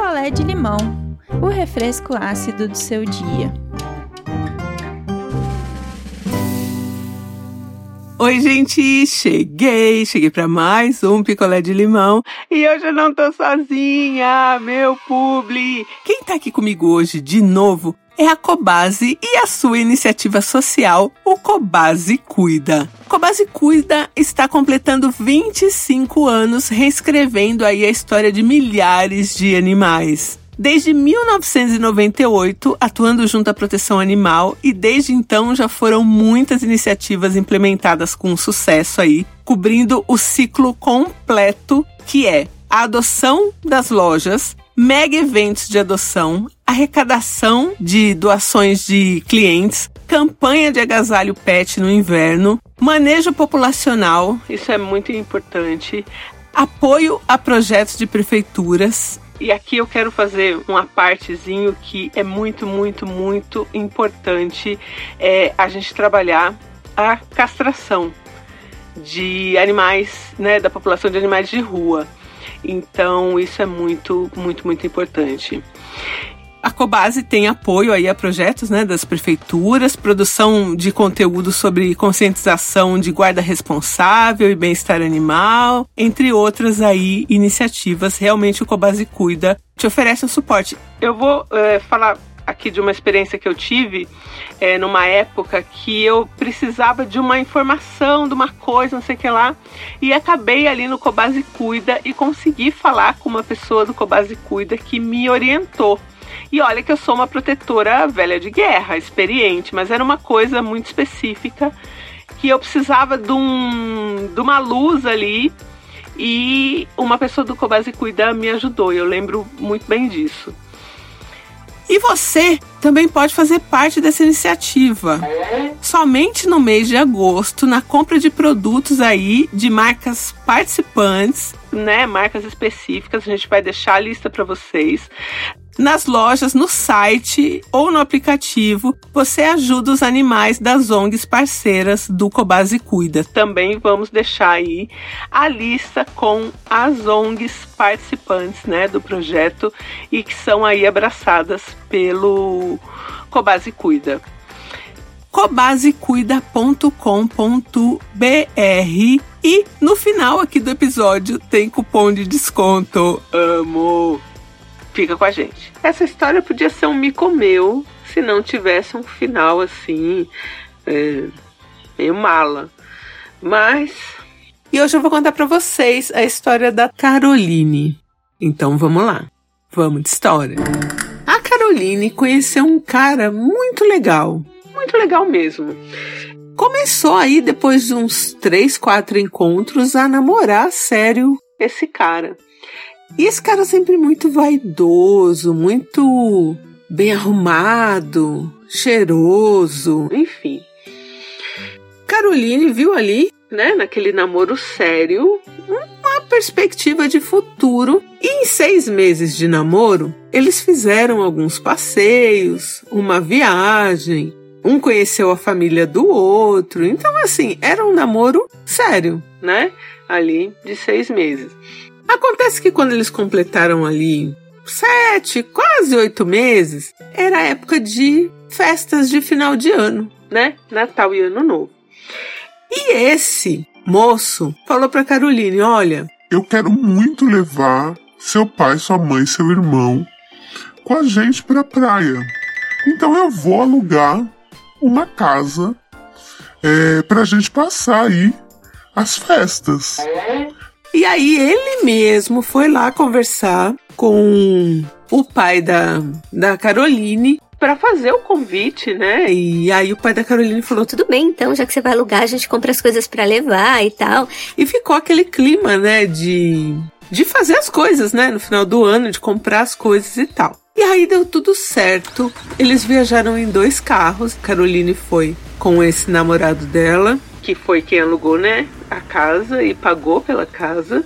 picolé de limão, o refresco ácido do seu dia. Oi, gente, cheguei, cheguei para mais um picolé de limão e hoje eu não tô sozinha, meu publi. Quem tá aqui comigo hoje de novo é a Cobase e a sua iniciativa social, o Cobase Cuida. Cobase Cuida está completando 25 anos reescrevendo aí a história de milhares de animais. Desde 1998, atuando junto à proteção animal, e desde então já foram muitas iniciativas implementadas com sucesso aí, cobrindo o ciclo completo que é a adoção das lojas, mega eventos de adoção, arrecadação de doações de clientes, campanha de agasalho pet no inverno, manejo populacional, isso é muito importante, apoio a projetos de prefeituras, e aqui eu quero fazer uma partezinho que é muito, muito, muito importante é a gente trabalhar a castração de animais, né, da população de animais de rua. Então, isso é muito, muito, muito importante. A Cobase tem apoio aí a projetos né, das prefeituras, produção de conteúdo sobre conscientização de guarda responsável e bem-estar animal, entre outras aí iniciativas. Realmente o Cobase Cuida te oferece um suporte. Eu vou é, falar aqui de uma experiência que eu tive é, numa época que eu precisava de uma informação, de uma coisa, não sei o que lá, e acabei ali no Cobase Cuida e consegui falar com uma pessoa do Cobase Cuida que me orientou e olha que eu sou uma protetora velha de guerra, experiente, mas era uma coisa muito específica que eu precisava de, um, de uma luz ali e uma pessoa do Cobase Cuida me ajudou. Eu lembro muito bem disso. E você também pode fazer parte dessa iniciativa. Somente no mês de agosto, na compra de produtos aí de marcas participantes, né, marcas específicas, a gente vai deixar a lista para vocês nas lojas, no site ou no aplicativo, você ajuda os animais das ONGs parceiras do Cobase Cuida. Também vamos deixar aí a lista com as ONGs participantes, né, do projeto e que são aí abraçadas pelo Cobase Cuida cobasecuida.com.br e no final aqui do episódio tem cupom de desconto. Amo! Fica com a gente. Essa história podia ser um me comeu se não tivesse um final assim, é, meio mala. Mas. E hoje eu vou contar para vocês a história da Caroline. Então vamos lá. Vamos de história. A Caroline conheceu um cara muito legal. Muito legal mesmo. Começou aí, depois de uns três, quatro encontros, a namorar sério esse cara. E esse cara sempre muito vaidoso, muito bem arrumado, cheiroso, enfim. Caroline viu ali, né, naquele namoro sério, uma perspectiva de futuro. E em seis meses de namoro, eles fizeram alguns passeios, uma viagem. Um conheceu a família do outro. Então, assim, era um namoro sério, né? Ali de seis meses. Acontece que quando eles completaram ali sete, quase oito meses, era época de festas de final de ano, né? Natal e Ano Novo. E esse moço falou para Caroline: Olha, eu quero muito levar seu pai, sua mãe, seu irmão com a gente para a praia. Então eu vou alugar uma casa é, para a gente passar aí as festas. E aí ele mesmo foi lá conversar com o pai da, da Caroline para fazer o convite, né? E aí o pai da Caroline falou: tudo bem, então, já que você vai alugar, a gente compra as coisas para levar e tal. E ficou aquele clima, né, de de fazer as coisas, né, no final do ano, de comprar as coisas e tal. E aí deu tudo certo. Eles viajaram em dois carros. Caroline foi com esse namorado dela que foi quem alugou, né, a casa e pagou pela casa.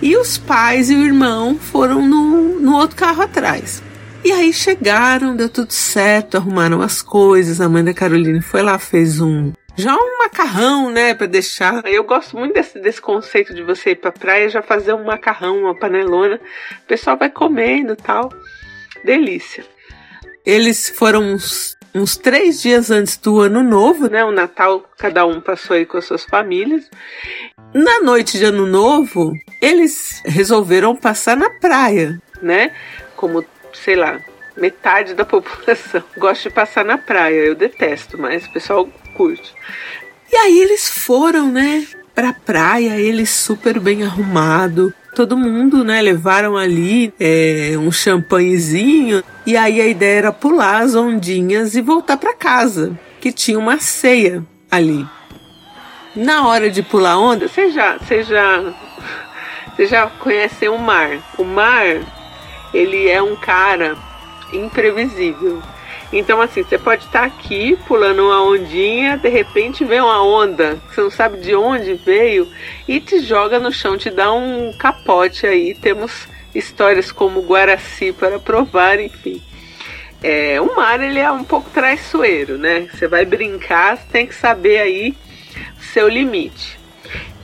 E os pais e o irmão foram no, no outro carro atrás. E aí chegaram, deu tudo certo, arrumaram as coisas. A mãe da Caroline foi lá, fez um, já um macarrão, né, para deixar. Eu gosto muito desse, desse conceito de você ir pra praia já fazer um macarrão, uma panelona. O pessoal vai comendo tal. Delícia. Eles foram uns, uns três dias antes do ano novo, né? O Natal, cada um passou aí com as suas famílias. Na noite de ano novo, eles resolveram passar na praia, né? Como, sei lá, metade da população gosta de passar na praia. Eu detesto, mas o pessoal curte. E aí eles foram, né, pra praia, eles super bem arrumado. Todo mundo, né, levaram ali é, um champanhezinho. E aí a ideia era pular as ondinhas e voltar para casa, que tinha uma ceia ali. Na hora de pular onda, você já, você já, você já conhece o mar. O mar, ele é um cara imprevisível. Então, assim, você pode estar aqui pulando uma ondinha, de repente vem uma onda, você não sabe de onde veio, e te joga no chão, te dá um capote aí. Temos histórias como Guaraci para provar, enfim. É, o mar ele é um pouco traiçoeiro, né? Você vai brincar, tem que saber aí seu limite.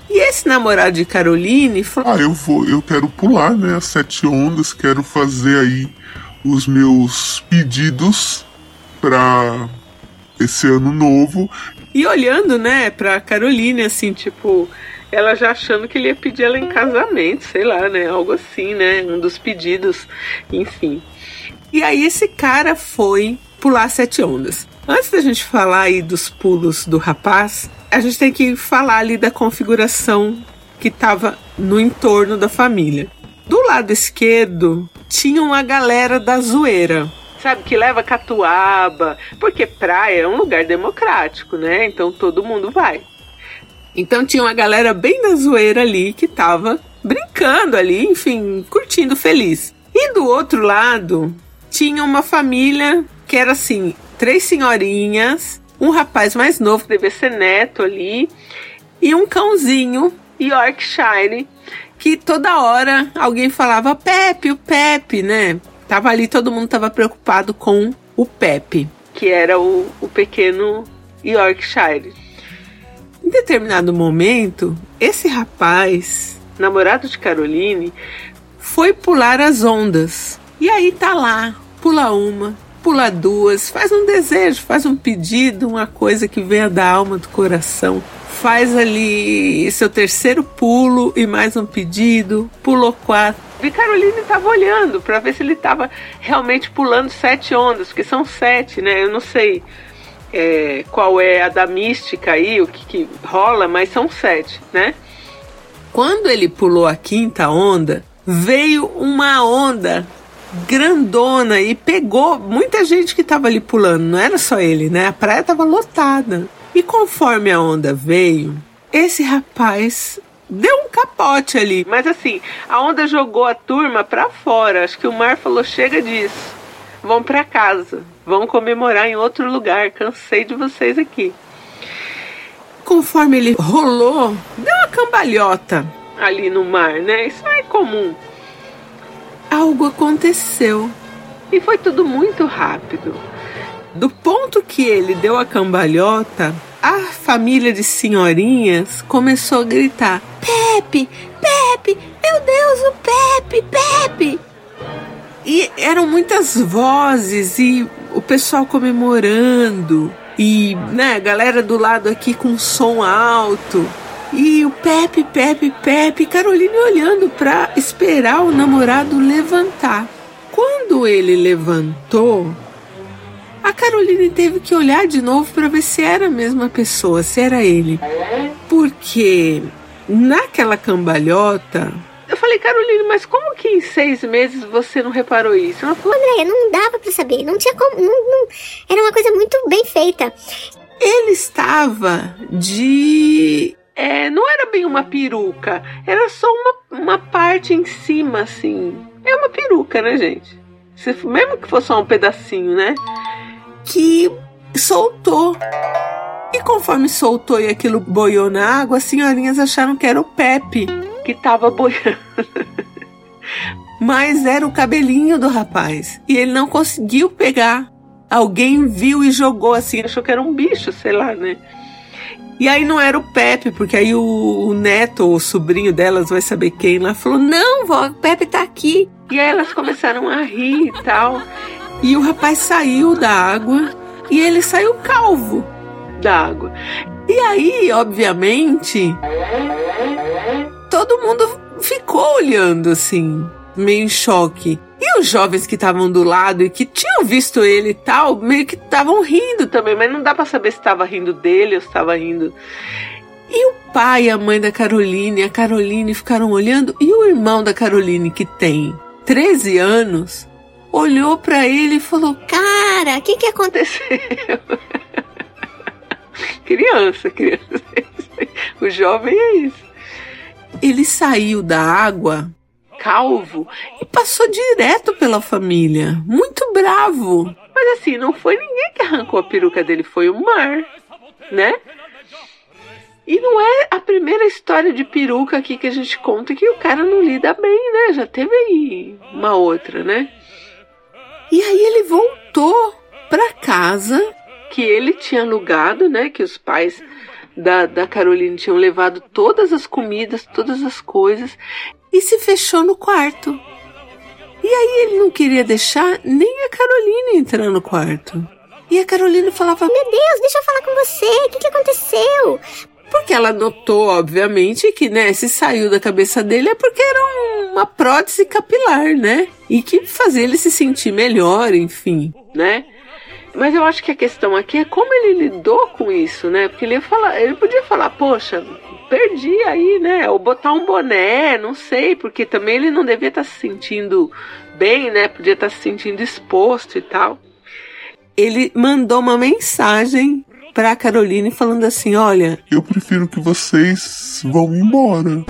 E esse namorado de Caroline falou: Ah, eu vou, eu quero pular, né? As sete ondas, quero fazer aí os meus pedidos para esse ano novo. E olhando, né, pra Caroline, assim, tipo, ela já achando que ele ia pedir ela em casamento, sei lá, né? Algo assim, né? Um dos pedidos, enfim. E aí esse cara foi pular sete ondas. Antes da gente falar aí dos pulos do rapaz, a gente tem que falar ali da configuração que estava no entorno da família. Do lado esquerdo tinha uma galera da zoeira, sabe, que leva catuaba, porque praia é um lugar democrático, né? Então todo mundo vai. Então tinha uma galera bem da zoeira ali que tava brincando ali, enfim, curtindo feliz. E do outro lado tinha uma família que era assim, três senhorinhas, um rapaz mais novo que devia ser neto ali e um cãozinho Yorkshire que toda hora alguém falava Pepe, o Pepe, né? Tava ali, todo mundo tava preocupado com o Pepe, que era o, o pequeno Yorkshire. Em determinado momento, esse rapaz, namorado de Caroline, foi pular as ondas. E aí tá lá, pula uma, pula duas, faz um desejo, faz um pedido, uma coisa que venha da alma, do coração faz ali seu terceiro pulo e mais um pedido, pulou quatro. E Caroline estava olhando para ver se ele estava realmente pulando sete ondas, porque são sete, né? Eu não sei é, qual é a da mística aí, o que, que rola, mas são sete, né? Quando ele pulou a quinta onda, veio uma onda grandona e pegou muita gente que estava ali pulando, não era só ele, né? A praia estava lotada. E conforme a onda veio, esse rapaz deu um capote ali. Mas assim, a onda jogou a turma para fora. Acho que o mar falou: chega disso. Vão para casa. Vão comemorar em outro lugar. Cansei de vocês aqui. Conforme ele rolou, deu uma cambalhota ali no mar, né? Isso não é comum. Algo aconteceu. E foi tudo muito rápido. Do ponto que ele deu a cambalhota, a família de senhorinhas começou a gritar: Pepe, Pepe, meu Deus, o Pepe, Pepe! E eram muitas vozes e o pessoal comemorando. E, né, a galera do lado aqui com som alto. E o Pepe, Pepe, Pepe, Caroline olhando para esperar o namorado levantar. Quando ele levantou, a Caroline teve que olhar de novo para ver se era a mesma pessoa, se era ele. Porque naquela cambalhota. Eu falei, Caroline, mas como que em seis meses você não reparou isso? Ela falou, André, não dava para saber, não tinha como. Não, não, era uma coisa muito bem feita. Ele estava de. É, não era bem uma peruca, era só uma, uma parte em cima, assim. É uma peruca, né, gente? Se, mesmo que fosse só um pedacinho, né? Que soltou. E conforme soltou e aquilo boiou na água, as senhorinhas acharam que era o Pepe que estava boiando. Mas era o cabelinho do rapaz. E ele não conseguiu pegar. Alguém viu e jogou assim, achou que era um bicho, sei lá, né? E aí não era o Pepe, porque aí o, o neto, o sobrinho delas, vai saber quem lá, falou: Não, vó, o Pepe tá aqui. E aí elas começaram a rir e tal. E o rapaz saiu da água e ele saiu calvo da água. E aí, obviamente, todo mundo ficou olhando assim, meio em choque. E os jovens que estavam do lado e que tinham visto ele e tal, meio que estavam rindo também, mas não dá para saber se estava rindo dele ou se estava rindo. E o pai e a mãe da Caroline a Caroline ficaram olhando, e o irmão da Caroline, que tem 13 anos, olhou para ele e falou: Cara, o que, que aconteceu? criança, criança. O jovem é isso. Ele saiu da água calvo e passou direto pela família, muito bravo. Mas assim, não foi ninguém que arrancou a peruca dele, foi o mar, né? E não é a primeira história de peruca aqui que a gente conta que o cara não lida bem, né? Já teve aí uma outra, né? E aí ele voltou para casa que ele tinha alugado, né? Que os pais da, da Caroline tinham levado todas as comidas, todas as coisas e se fechou no quarto. E aí ele não queria deixar nem a Carolina entrar no quarto. E a Carolina falava: Meu Deus, deixa eu falar com você, o que, que aconteceu? Porque ela notou, obviamente, que, né, se saiu da cabeça dele é porque era uma prótese capilar, né? E que fazia ele se sentir melhor, enfim, né? Mas eu acho que a questão aqui é como ele lidou com isso, né? Porque ele, falar, ele podia falar, poxa, perdi aí, né? Ou botar um boné, não sei, porque também ele não devia estar tá se sentindo bem, né? Podia estar tá se sentindo exposto e tal. Ele mandou uma mensagem para Caroline falando assim: Olha, eu prefiro que vocês vão embora.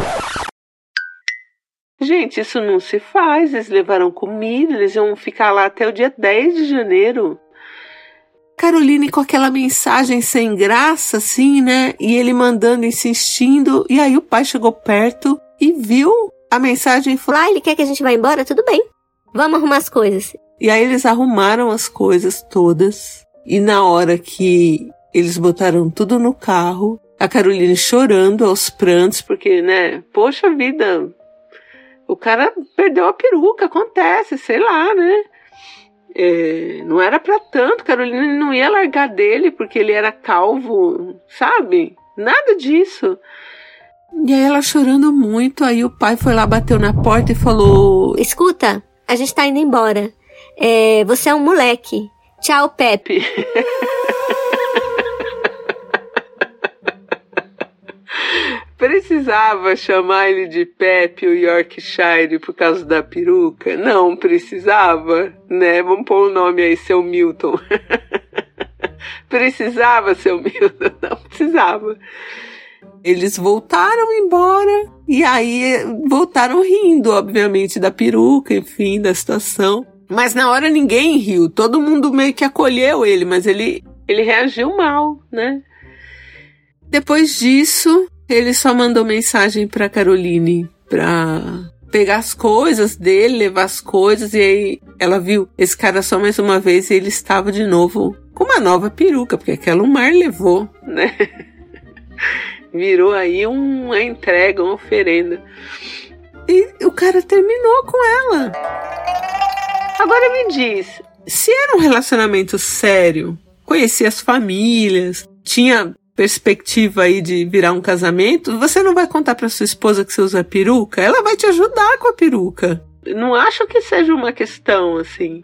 Gente, isso não se faz. Eles levaram comida, eles iam ficar lá até o dia 10 de janeiro. Caroline com aquela mensagem sem graça, assim, né? E ele mandando, insistindo. E aí o pai chegou perto e viu a mensagem e falou: Ah, ele quer que a gente vá embora? Tudo bem. Vamos arrumar as coisas. E aí eles arrumaram as coisas todas. E na hora que eles botaram tudo no carro, a Caroline chorando aos prantos, porque, né? Poxa vida, o cara perdeu a peruca, acontece, sei lá, né? É, não era para tanto, Carolina não ia largar dele porque ele era calvo, sabe? Nada disso. E aí ela chorando muito, aí o pai foi lá, bateu na porta e falou: Escuta, a gente tá indo embora. É, você é um moleque. Tchau, Pepe. Precisava chamar ele de Pepe o Yorkshire por causa da peruca? Não precisava, né? Vamos pôr o nome aí, seu Milton. precisava, seu Milton? Não precisava. Eles voltaram embora e aí voltaram rindo, obviamente, da peruca, enfim, da situação. Mas na hora ninguém riu, todo mundo meio que acolheu ele, mas ele, ele reagiu mal, né? Depois disso, ele só mandou mensagem para Caroline para pegar as coisas dele, levar as coisas, e aí ela viu esse cara só mais uma vez e ele estava de novo com uma nova peruca, porque aquela o mar levou, né? Virou aí uma entrega, uma oferenda. E o cara terminou com ela. Agora me diz, se era um relacionamento sério, conhecia as famílias, tinha perspectiva aí de virar um casamento, você não vai contar para sua esposa que você usa peruca? Ela vai te ajudar com a peruca. Não acho que seja uma questão assim.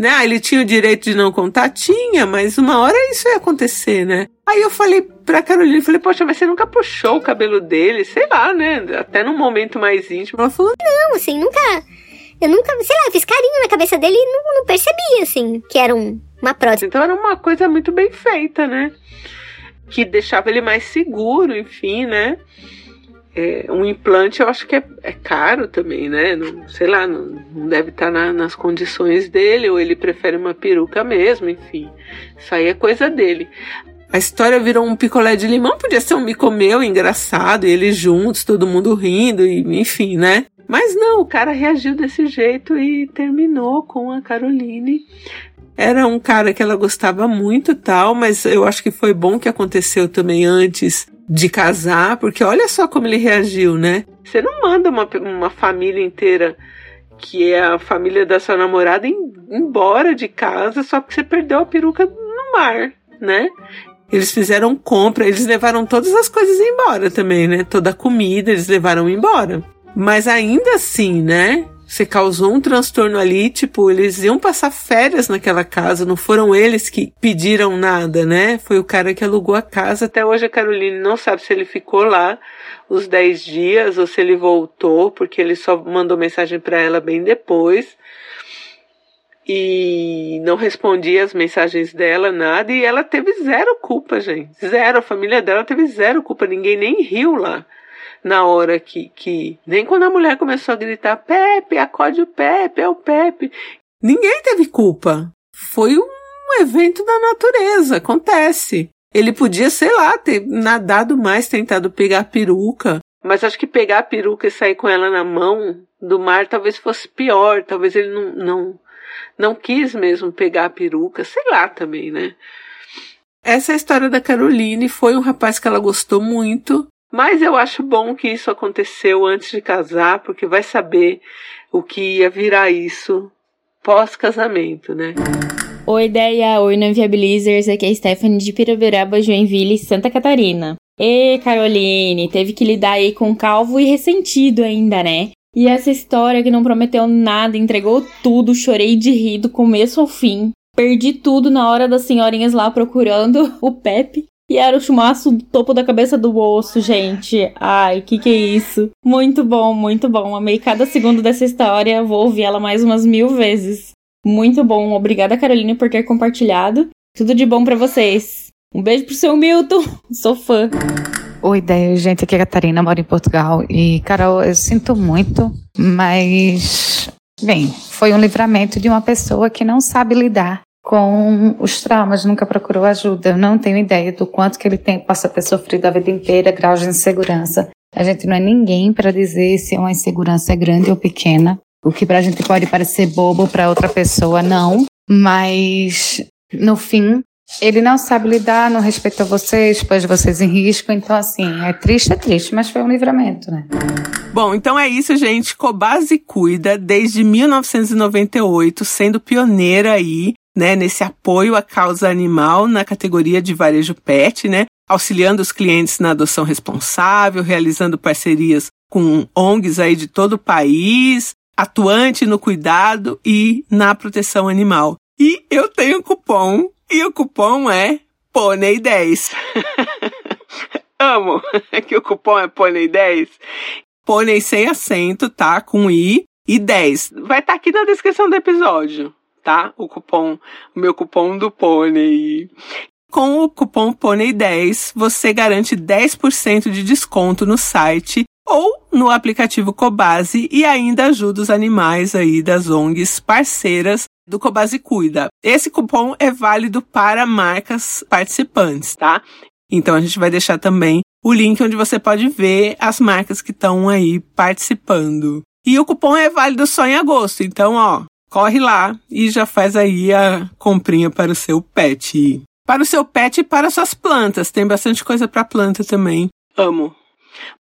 Né? Ah, ele tinha o direito de não contar? Tinha, mas uma hora isso ia acontecer, né? Aí eu falei pra Carolina, falei, poxa, mas você nunca puxou o cabelo dele, sei lá, né? Até num momento mais íntimo. Ela falou, não, assim, nunca. Eu nunca, sei lá, fiz carinho na cabeça dele e não, não percebi, assim, que era um, uma prótese. Então era uma coisa muito bem feita, né? Que deixava ele mais seguro, enfim, né? É, um implante eu acho que é, é caro também, né? Não, sei lá, não, não deve estar tá na, nas condições dele, ou ele prefere uma peruca mesmo, enfim. Isso aí é coisa dele. A história virou um picolé de limão, podia ser um micomeu engraçado, e eles juntos, todo mundo rindo, e, enfim, né? Mas não, o cara reagiu desse jeito e terminou com a Caroline era um cara que ela gostava muito tal, mas eu acho que foi bom que aconteceu também antes de casar, porque olha só como ele reagiu, né? Você não manda uma, uma família inteira que é a família da sua namorada embora de casa só porque você perdeu a peruca no mar, né? Eles fizeram compra, eles levaram todas as coisas embora também, né? Toda a comida eles levaram embora. Mas ainda assim, né? Você causou um transtorno ali, tipo, eles iam passar férias naquela casa, não foram eles que pediram nada, né? Foi o cara que alugou a casa. Até hoje a Caroline não sabe se ele ficou lá os 10 dias ou se ele voltou, porque ele só mandou mensagem para ela bem depois. E não respondia as mensagens dela, nada, e ela teve zero culpa, gente. Zero. A família dela teve zero culpa, ninguém nem riu lá na hora que, que. Nem quando a mulher começou a gritar: Pepe, acode o Pepe, é o Pepe. Ninguém teve culpa. Foi um evento da natureza, acontece. Ele podia, sei lá, ter nadado mais, tentado pegar a peruca. Mas acho que pegar a peruca e sair com ela na mão do mar talvez fosse pior. Talvez ele não, não, não quis mesmo pegar a peruca. Sei lá também, né? Essa é a história da Caroline. Foi um rapaz que ela gostou muito. Mas eu acho bom que isso aconteceu antes de casar, porque vai saber o que ia virar isso pós-casamento, né? Oi, ideia! Oi, não Viabilizers! Aqui é a Stephanie de Piraberaba, Joinville, Santa Catarina. E Caroline, teve que lidar aí com calvo e ressentido ainda, né? E essa história que não prometeu nada, entregou tudo, chorei de rir do começo ao fim. Perdi tudo na hora das senhorinhas lá procurando o Pepe. E era o chumaço do topo da cabeça do osso, gente. Ai, que que é isso? Muito bom, muito bom. Amei cada segundo dessa história. Vou ouvir ela mais umas mil vezes. Muito bom. Obrigada, Carolina, por ter compartilhado. Tudo de bom para vocês. Um beijo pro seu Milton. Sou fã. Oi, ideia, gente. Aqui é a Catarina, moro em Portugal. E, Carol, eu sinto muito, mas. Bem, foi um livramento de uma pessoa que não sabe lidar com os traumas, nunca procurou ajuda. Eu não tenho ideia do quanto que ele tem, possa ter sofrido a vida inteira, graus de insegurança. A gente não é ninguém para dizer se uma insegurança é grande ou pequena. O que para a gente pode parecer bobo, para outra pessoa não. Mas, no fim, ele não sabe lidar, não respeita vocês, pôs vocês em risco. Então, assim, é triste, é triste, mas foi um livramento, né? Bom, então é isso, gente. Cobase cuida desde 1998, sendo pioneira aí né, nesse apoio à causa animal na categoria de varejo pet, né, auxiliando os clientes na adoção responsável, realizando parcerias com ONGs aí de todo o país, atuante no cuidado e na proteção animal. E eu tenho cupom, e o cupom é PONEI10. Amo que o cupom é PONEI10. Pônei sem acento, tá? Com I e 10. Vai estar tá aqui na descrição do episódio tá? O cupom, o meu cupom do Pônei. Com o cupom Pônei10, você garante 10% de desconto no site ou no aplicativo Cobase e ainda ajuda os animais aí das ONGs parceiras do Cobase Cuida. Esse cupom é válido para marcas participantes, tá? Então a gente vai deixar também o link onde você pode ver as marcas que estão aí participando. E o cupom é válido só em agosto, então ó, corre lá e já faz aí a comprinha para o seu pet. Para o seu pet e para suas plantas. Tem bastante coisa para planta também. Amo.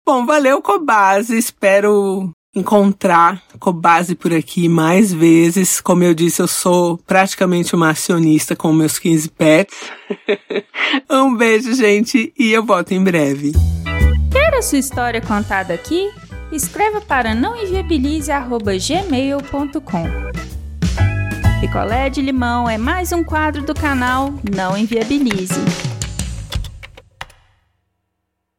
Bom, valeu, Cobase. Espero encontrar Cobase por aqui mais vezes. Como eu disse, eu sou praticamente uma acionista com meus 15 pets. um beijo, gente, e eu volto em breve. Quer a sua história contada aqui? Escreva para nãoenviabilize.gmail.com Picolé de limão é mais um quadro do canal Não Enviabilize.